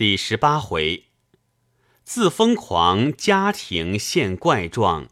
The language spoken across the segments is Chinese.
第十八回，自疯狂家庭现怪状，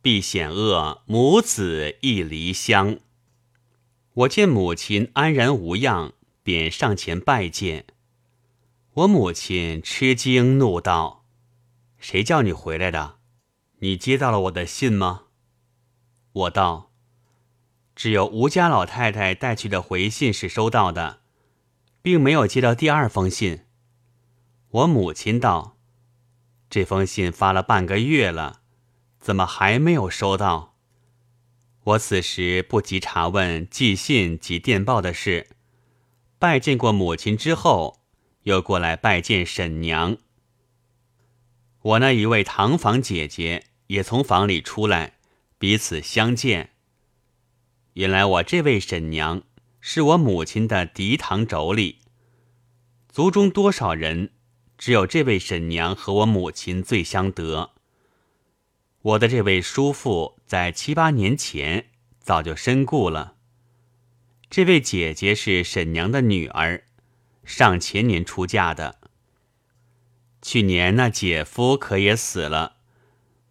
必险恶母子亦离乡。我见母亲安然无恙，便上前拜见。我母亲吃惊，怒道：“谁叫你回来的？你接到了我的信吗？”我道：“只有吴家老太太带去的回信是收到的，并没有接到第二封信。”我母亲道：“这封信发了半个月了，怎么还没有收到？”我此时不及查问寄信及电报的事，拜见过母亲之后，又过来拜见婶娘。我那一位堂房姐姐也从房里出来，彼此相见。原来我这位婶娘是我母亲的嫡堂妯娌，族中多少人？只有这位婶娘和我母亲最相得。我的这位叔父在七八年前早就身故了。这位姐姐是婶娘的女儿，上前年出嫁的。去年那姐夫可也死了，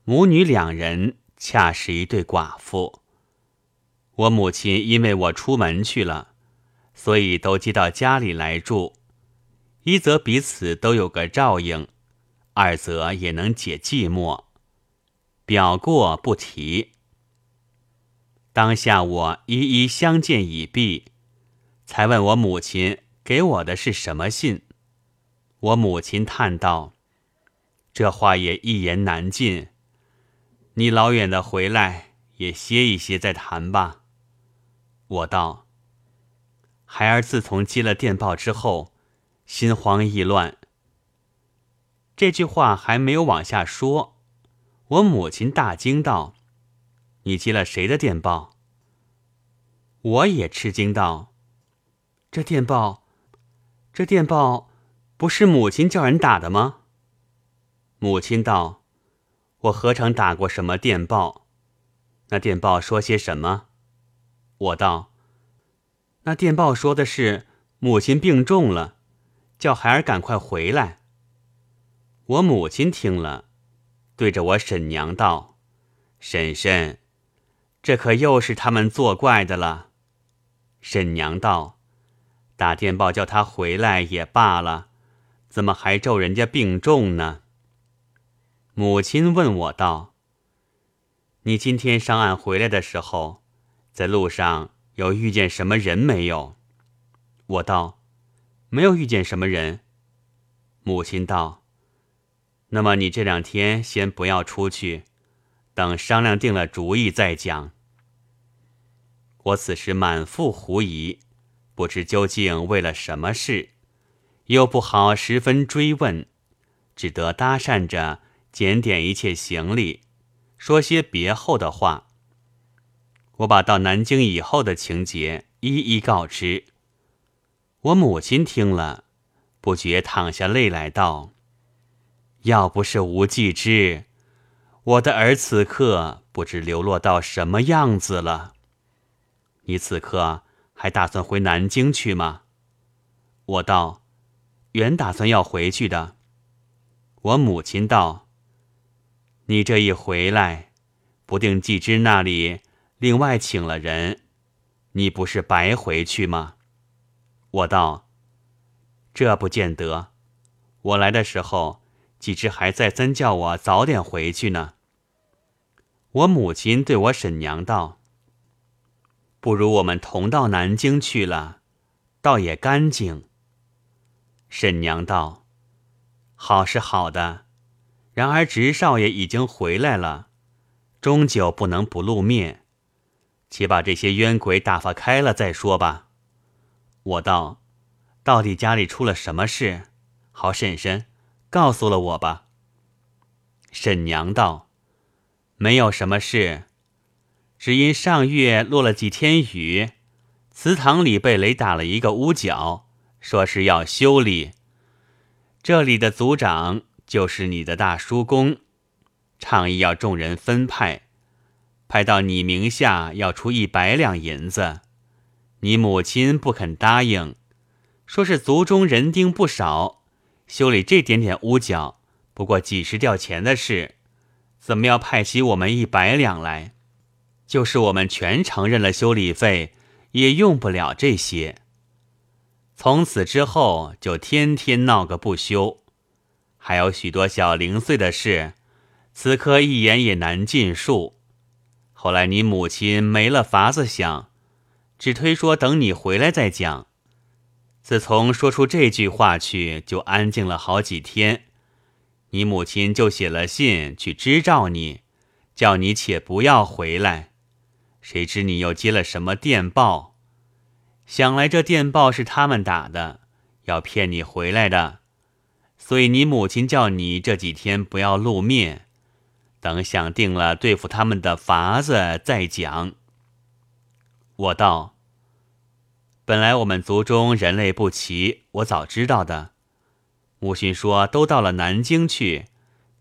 母女两人恰是一对寡妇。我母亲因为我出门去了，所以都接到家里来住。一则彼此都有个照应，二则也能解寂寞。表过不提。当下我一一相见已毕，才问我母亲给我的是什么信。我母亲叹道：“这话也一言难尽。你老远的回来，也歇一歇再谈吧。”我道：“孩儿自从接了电报之后。”心慌意乱。这句话还没有往下说，我母亲大惊道：“你接了谁的电报？”我也吃惊道：“这电报，这电报不是母亲叫人打的吗？”母亲道：“我何尝打过什么电报？那电报说些什么？”我道：“那电报说的是母亲病重了。”叫孩儿赶快回来。我母亲听了，对着我婶娘道：“婶婶，这可又是他们作怪的了。”婶娘道：“打电报叫他回来也罢了，怎么还咒人家病重呢？”母亲问我道：“你今天上岸回来的时候，在路上有遇见什么人没有？”我道。没有遇见什么人。母亲道：“那么你这两天先不要出去，等商量定了主意再讲。”我此时满腹狐疑，不知究竟为了什么事，又不好十分追问，只得搭讪着检点一切行李，说些别后的话。我把到南京以后的情节一一告知。我母亲听了，不觉淌下泪来，道：“要不是无忌之，我的儿此刻不知流落到什么样子了。你此刻还打算回南京去吗？”我道：“原打算要回去的。”我母亲道：“你这一回来，不定季之那里另外请了人，你不是白回去吗？”我道：“这不见得。我来的时候，几只还再三叫我早点回去呢。”我母亲对我婶娘道：“不如我们同到南京去了，倒也干净。”婶娘道：“好是好的，然而直少爷已经回来了，终究不能不露面，且把这些冤鬼打发开了再说吧。”我道：“到底家里出了什么事？好，婶婶，告诉了我吧。”婶娘道：“没有什么事，只因上月落了几天雨，祠堂里被雷打了一个屋角，说是要修理。这里的族长就是你的大叔公，倡议要众人分派，派到你名下要出一百两银子。”你母亲不肯答应，说是族中人丁不少，修理这点点屋角，不过几十吊钱的事，怎么要派起我们一百两来？就是我们全承认了修理费，也用不了这些。从此之后，就天天闹个不休，还有许多小零碎的事，此刻一言也难尽述。后来你母亲没了法子想，只推说等你回来再讲。自从说出这句话去，就安静了好几天。你母亲就写了信去支召你，叫你且不要回来。谁知你又接了什么电报？想来这电报是他们打的，要骗你回来的。所以你母亲叫你这几天不要露面。等想定了对付他们的法子再讲。我道：“本来我们族中人类不齐，我早知道的。母亲说都到了南京去，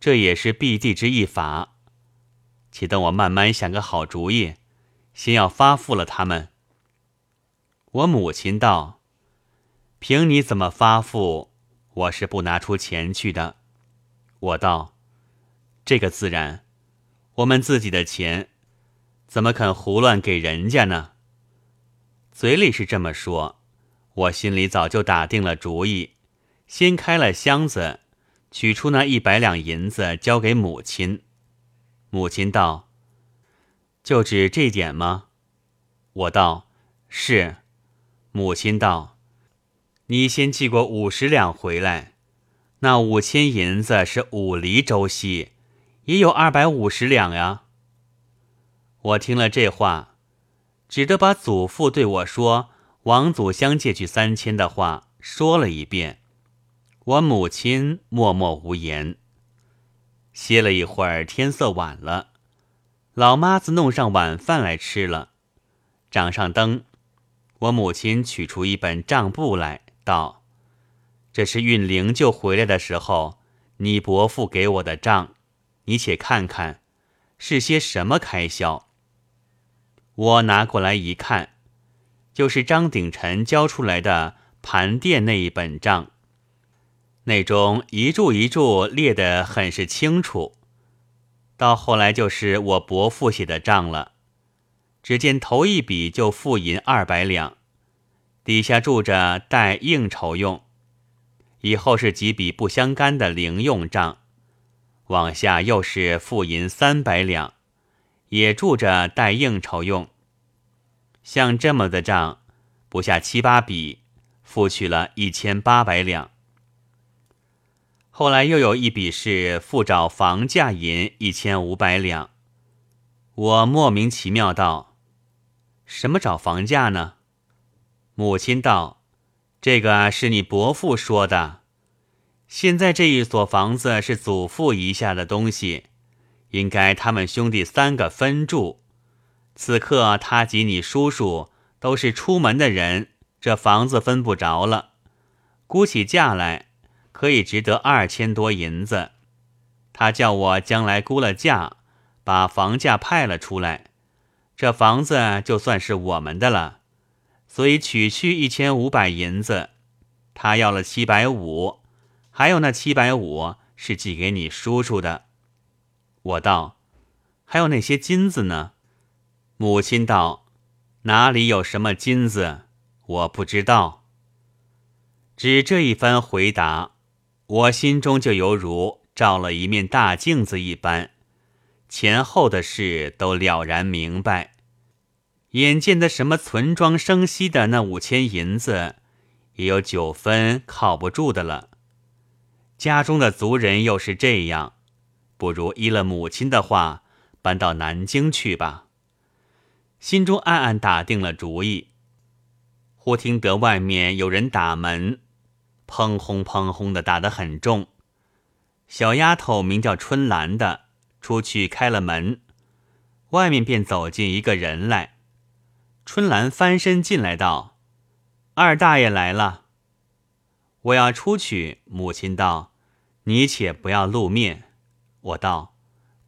这也是避地之一法。且等我慢慢想个好主意，先要发付了他们。”我母亲道：“凭你怎么发付，我是不拿出钱去的。”我道。这个自然，我们自己的钱，怎么肯胡乱给人家呢？嘴里是这么说，我心里早就打定了主意，先开了箱子，取出那一百两银子交给母亲。母亲道：“就指这点吗？”我道：“是。”母亲道：“你先寄过五十两回来，那五千银子是五厘周息。”也有二百五十两呀。我听了这话，只得把祖父对我说王祖香借去三千的话说了一遍。我母亲默默无言。歇了一会儿，天色晚了，老妈子弄上晚饭来吃了，掌上灯。我母亲取出一本账簿来，道：“这是运灵柩回来的时候，你伯父给我的账。”你且看看，是些什么开销？我拿过来一看，就是张鼎臣交出来的盘店那一本账，那中一注一注列得很是清楚。到后来就是我伯父写的账了，只见头一笔就付银二百两，底下注着带应酬用，以后是几笔不相干的零用账。往下又是付银三百两，也住着待应酬用。像这么的账，不下七八笔，付去了一千八百两。后来又有一笔是付找房价银一千五百两。我莫名其妙道：“什么找房价呢？”母亲道：“这个是你伯父说的。”现在这一所房子是祖父遗下的东西，应该他们兄弟三个分住。此刻他及你叔叔都是出门的人，这房子分不着了。估起价来，可以值得二千多银子。他叫我将来估了价，把房价派了出来，这房子就算是我们的了。所以取去一千五百银子，他要了七百五。还有那七百五是寄给你叔叔的，我道，还有那些金子呢？母亲道，哪里有什么金子？我不知道。只这一番回答，我心中就犹如照了一面大镜子一般，前后的事都了然明白。眼见的什么存庄生息的那五千银子，也有九分靠不住的了。家中的族人又是这样，不如依了母亲的话，搬到南京去吧。心中暗暗打定了主意。忽听得外面有人打门，砰轰砰轰的打得很重。小丫头名叫春兰的出去开了门，外面便走进一个人来。春兰翻身进来道：“二大爷来了。”我要出去，母亲道：“你且不要露面。”我道：“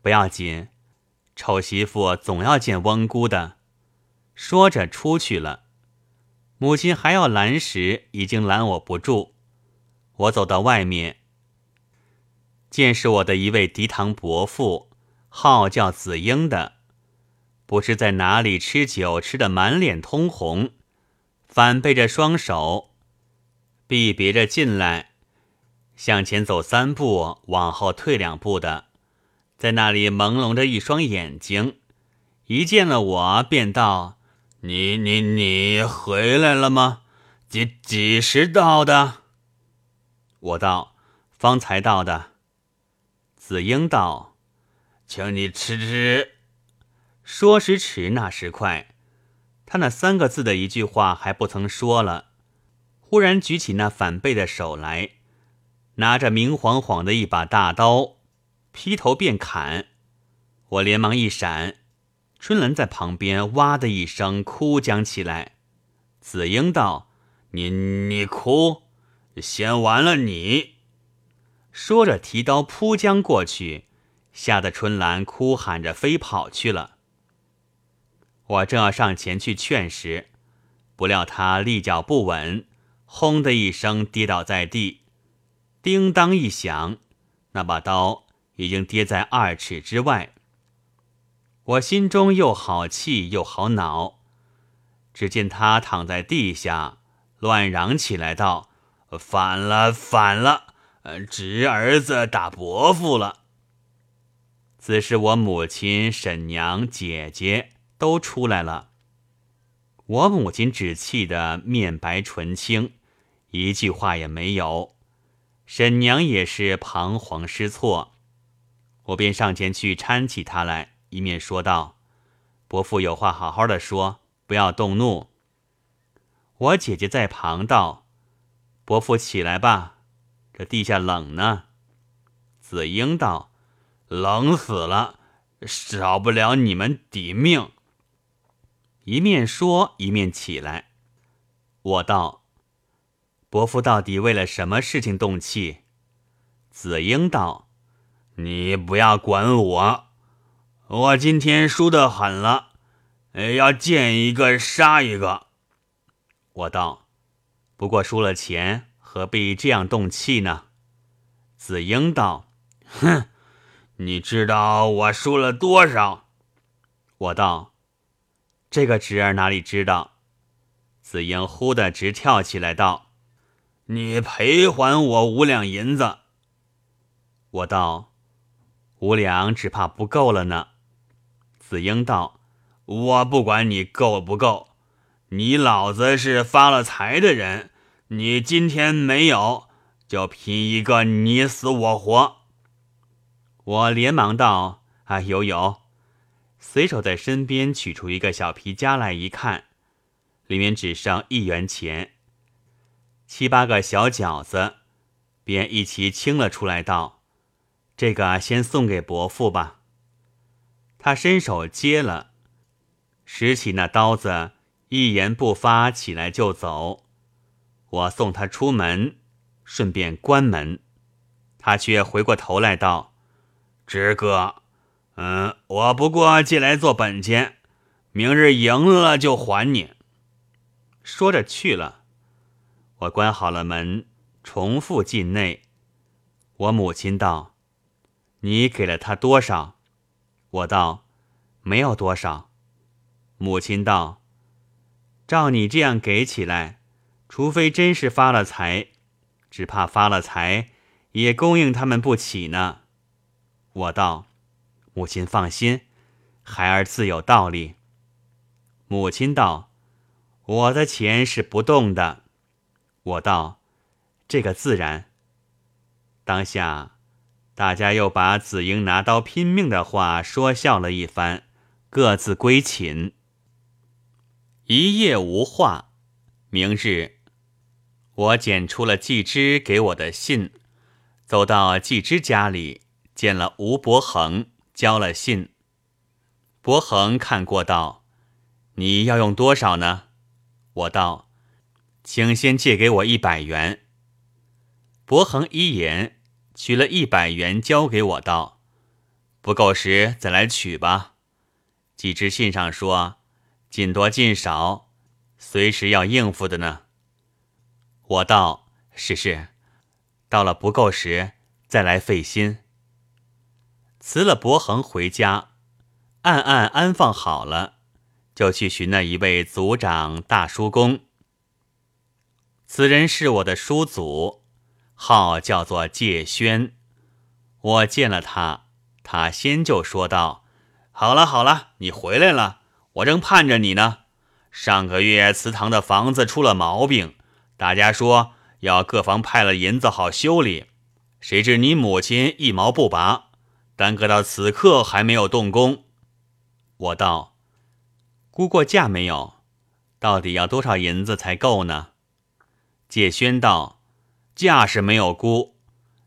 不要紧，丑媳妇总要见翁姑的。”说着出去了。母亲还要拦时，已经拦我不住。我走到外面，见是我的一位嫡堂伯父，号叫子英的，不知在哪里吃酒吃得满脸通红，反背着双手，臂别着进来，向前走三步，往后退两步的，在那里朦胧着一双眼睛，一见了我便道：“你你你回来了吗？几几时到的？”我道：“方才到的。”子英道：“请你吃吃。”说时迟，那时快，他那三个字的一句话还不曾说了，忽然举起那反背的手来，拿着明晃晃的一把大刀，劈头便砍。我连忙一闪，春兰在旁边哇的一声哭将起来。子英道：“你你哭。”先完了你！说着，提刀扑将过去，吓得春兰哭喊着飞跑去了。我正要上前去劝时，不料他立脚不稳，轰的一声跌倒在地，叮当一响，那把刀已经跌在二尺之外。我心中又好气又好恼，只见他躺在地下，乱嚷起来道。反了，反了！侄儿子打伯父了。此时我母亲、婶娘、姐姐都出来了。我母亲只气得面白唇青，一句话也没有。婶娘也是彷徨失措。我便上前去搀起她来，一面说道：“伯父有话好好的说，不要动怒。”我姐姐在旁道。伯父起来吧，这地下冷呢。子英道：“冷死了，少不了你们抵命。”一面说一面起来。我道：“伯父到底为了什么事情动气？”子英道：“你不要管我，我今天输得狠了，要见一个杀一个。”我道。不过输了钱，何必这样动气呢？子英道：“哼，你知道我输了多少？”我道：“这个侄儿哪里知道？”子英忽的直跳起来道：“你赔还我五两银子！”我道：“五两只怕不够了呢。”子英道：“我不管你够不够。”你老子是发了财的人，你今天没有，就拼一个你死我活。我连忙道：“啊，有有。”随手在身边取出一个小皮夹来，一看，里面只剩一元钱，七八个小饺子，便一齐清了出来，道：“这个先送给伯父吧。”他伸手接了，拾起那刀子。一言不发，起来就走。我送他出门，顺便关门。他却回过头来道：“侄哥，嗯，我不过借来做本钱，明日赢了就还你。”说着去了。我关好了门，重复进内。我母亲道：“你给了他多少？”我道：“没有多少。”母亲道。照你这样给起来，除非真是发了财，只怕发了财也供应他们不起呢。我道：“母亲放心，孩儿自有道理。”母亲道：“我的钱是不动的。”我道：“这个自然。”当下，大家又把子英拿刀拼命的话说笑了一番，各自归寝。一夜无话。明日，我捡出了季之给我的信，走到季之家里，见了吴伯衡，交了信。伯衡看过道：“你要用多少呢？”我道：“请先借给我一百元。”伯恒一言，取了一百元交给我道：“不够时再来取吧。”季之信上说。进多进少，随时要应付的呢。我道：“是是，到了不够时再来费心。辞了伯恒回家，暗暗安放好了，就去寻那一位族长大叔公。此人是我的叔祖，号叫做介轩。我见了他，他先就说道：“好了好了，你回来了，我正盼着你呢。上个月祠堂的房子出了毛病，大家说要各房派了银子好修理，谁知你母亲一毛不拔，耽搁到此刻还没有动工。”我道：“估过价没有？到底要多少银子才够呢？”介轩道：“价是没有估，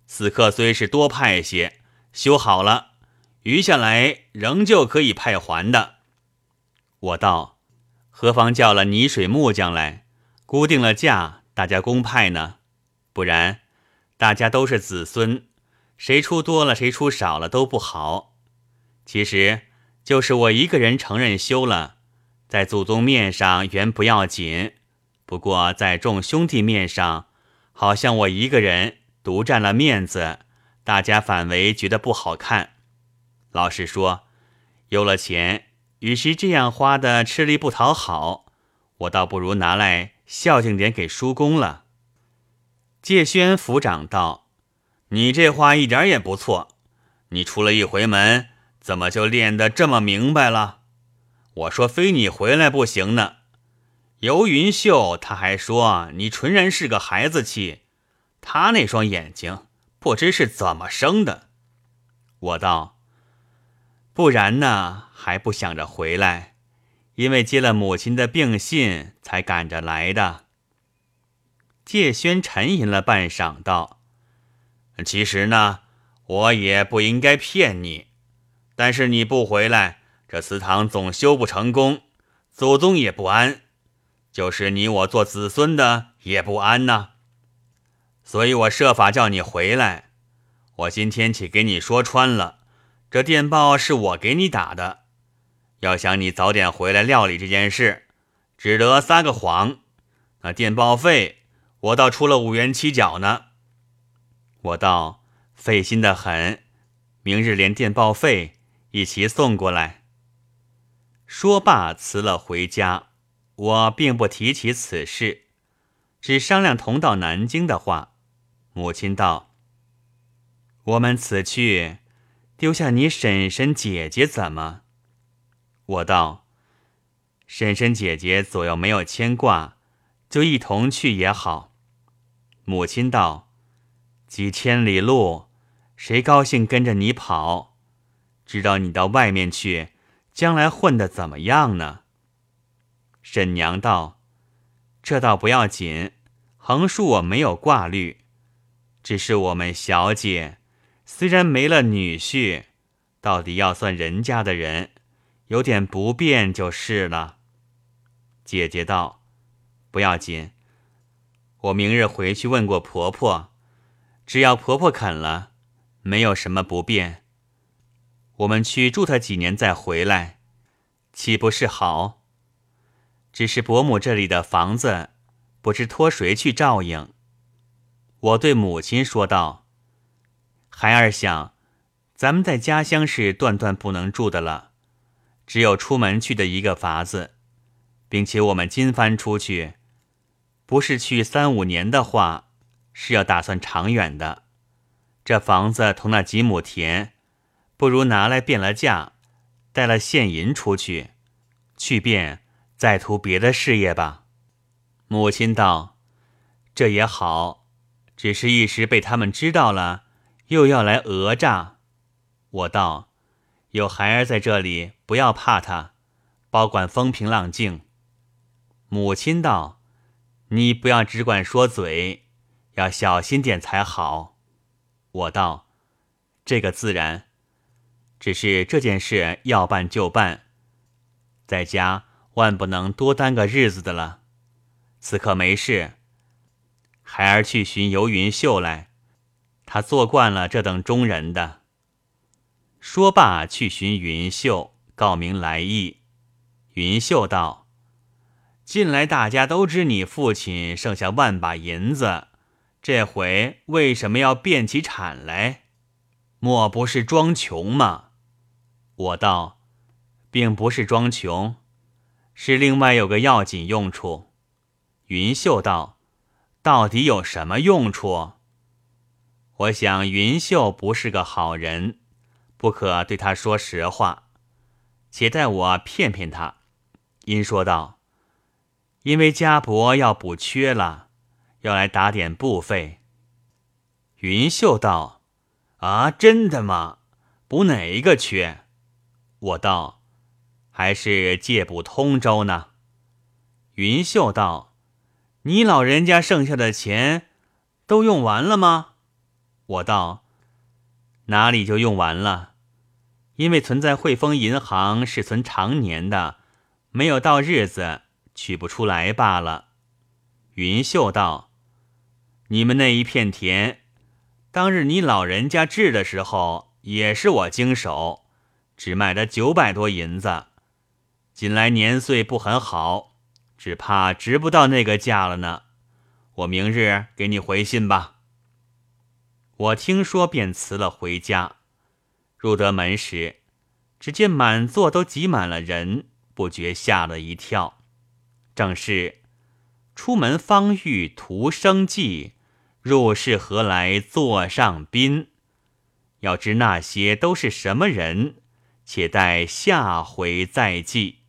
此刻虽是多派些，修好了，余下来仍旧可以派还的。”我道：“何妨叫了泥水木匠来，估定了价，大家公派呢？不然，大家都是子孙，谁出多了，谁出少了都不好。其实就是我一个人承认修了，在祖宗面上原不要紧。”不过在众兄弟面上，好像我一个人独占了面子，大家反为觉得不好看。老实说，有了钱，与其这样花的吃力不讨好，我倒不如拿来孝敬点给叔公了。介轩抚掌道：“你这话一点也不错。你出了一回门，怎么就练得这么明白了？我说非你回来不行呢。”尤云秀，他还说你纯然是个孩子气，他那双眼睛不知是怎么生的。我道：不然呢，还不想着回来，因为接了母亲的病信才赶着来的。介轩沉吟了半晌，道：其实呢，我也不应该骗你，但是你不回来，这祠堂总修不成功，祖宗也不安。就是你我做子孙的也不安呐，所以我设法叫你回来。我今天起给你说穿了，这电报是我给你打的。要想你早点回来料理这件事，只得撒个谎。那电报费我倒出了五元七角呢。我倒费心的很，明日连电报费一齐送过来。说罢辞了回家。我并不提起此事，只商量同到南京的话。母亲道：“我们此去，丢下你婶婶姐姐怎么？”我道：“婶婶姐姐左右没有牵挂，就一同去也好。”母亲道：“几千里路，谁高兴跟着你跑？知道你到外面去，将来混得怎么样呢？”沈娘道：“这倒不要紧，横竖我没有挂虑，只是我们小姐虽然没了女婿，到底要算人家的人，有点不便就是了。”姐姐道：“不要紧，我明日回去问过婆婆，只要婆婆肯了，没有什么不便。我们去住她几年再回来，岂不是好？”只是伯母这里的房子，不知托谁去照应。我对母亲说道：“孩儿想，咱们在家乡是断断不能住的了，只有出门去的一个法子，并且我们今番出去，不是去三五年的话，是要打算长远的。这房子同那几亩田，不如拿来变了价，带了现银出去，去变。”再图别的事业吧，母亲道：“这也好，只是一时被他们知道了，又要来讹诈。”我道：“有孩儿在这里，不要怕他，保管风平浪静。”母亲道：“你不要只管说嘴，要小心点才好。”我道：“这个自然，只是这件事要办就办，在家。”万不能多耽个日子的了。此刻没事，孩儿去寻游云秀来，他做惯了这等中人的。说罢，去寻云秀，告明来意。云秀道：“近来大家都知你父亲剩下万把银子，这回为什么要变起产来？莫不是装穷吗？我道，并不是装穷，是另外有个要紧用处。云秀道：“到底有什么用处？”我想云秀不是个好人，不可对他说实话，且待我骗骗他。因说道：“因为家伯要补缺了，要来打点布费。”云秀道：“啊，真的吗？补哪一个缺？”我道：“还是借补通州呢。”云秀道：“你老人家剩下的钱都用完了吗？”我道：“哪里就用完了？因为存在汇丰银行是存常年的，没有到日子取不出来罢了。”云秀道：“你们那一片田，当日你老人家治的时候也是我经手，只卖了九百多银子。近来年岁不很好，只怕值不到那个价了呢。我明日给你回信吧。”我听说，便辞了回家。入得门时，只见满座都挤满了人，不觉吓了一跳。正是出门方遇徒生计，入室何来座上宾？要知那些都是什么人，且待下回再记。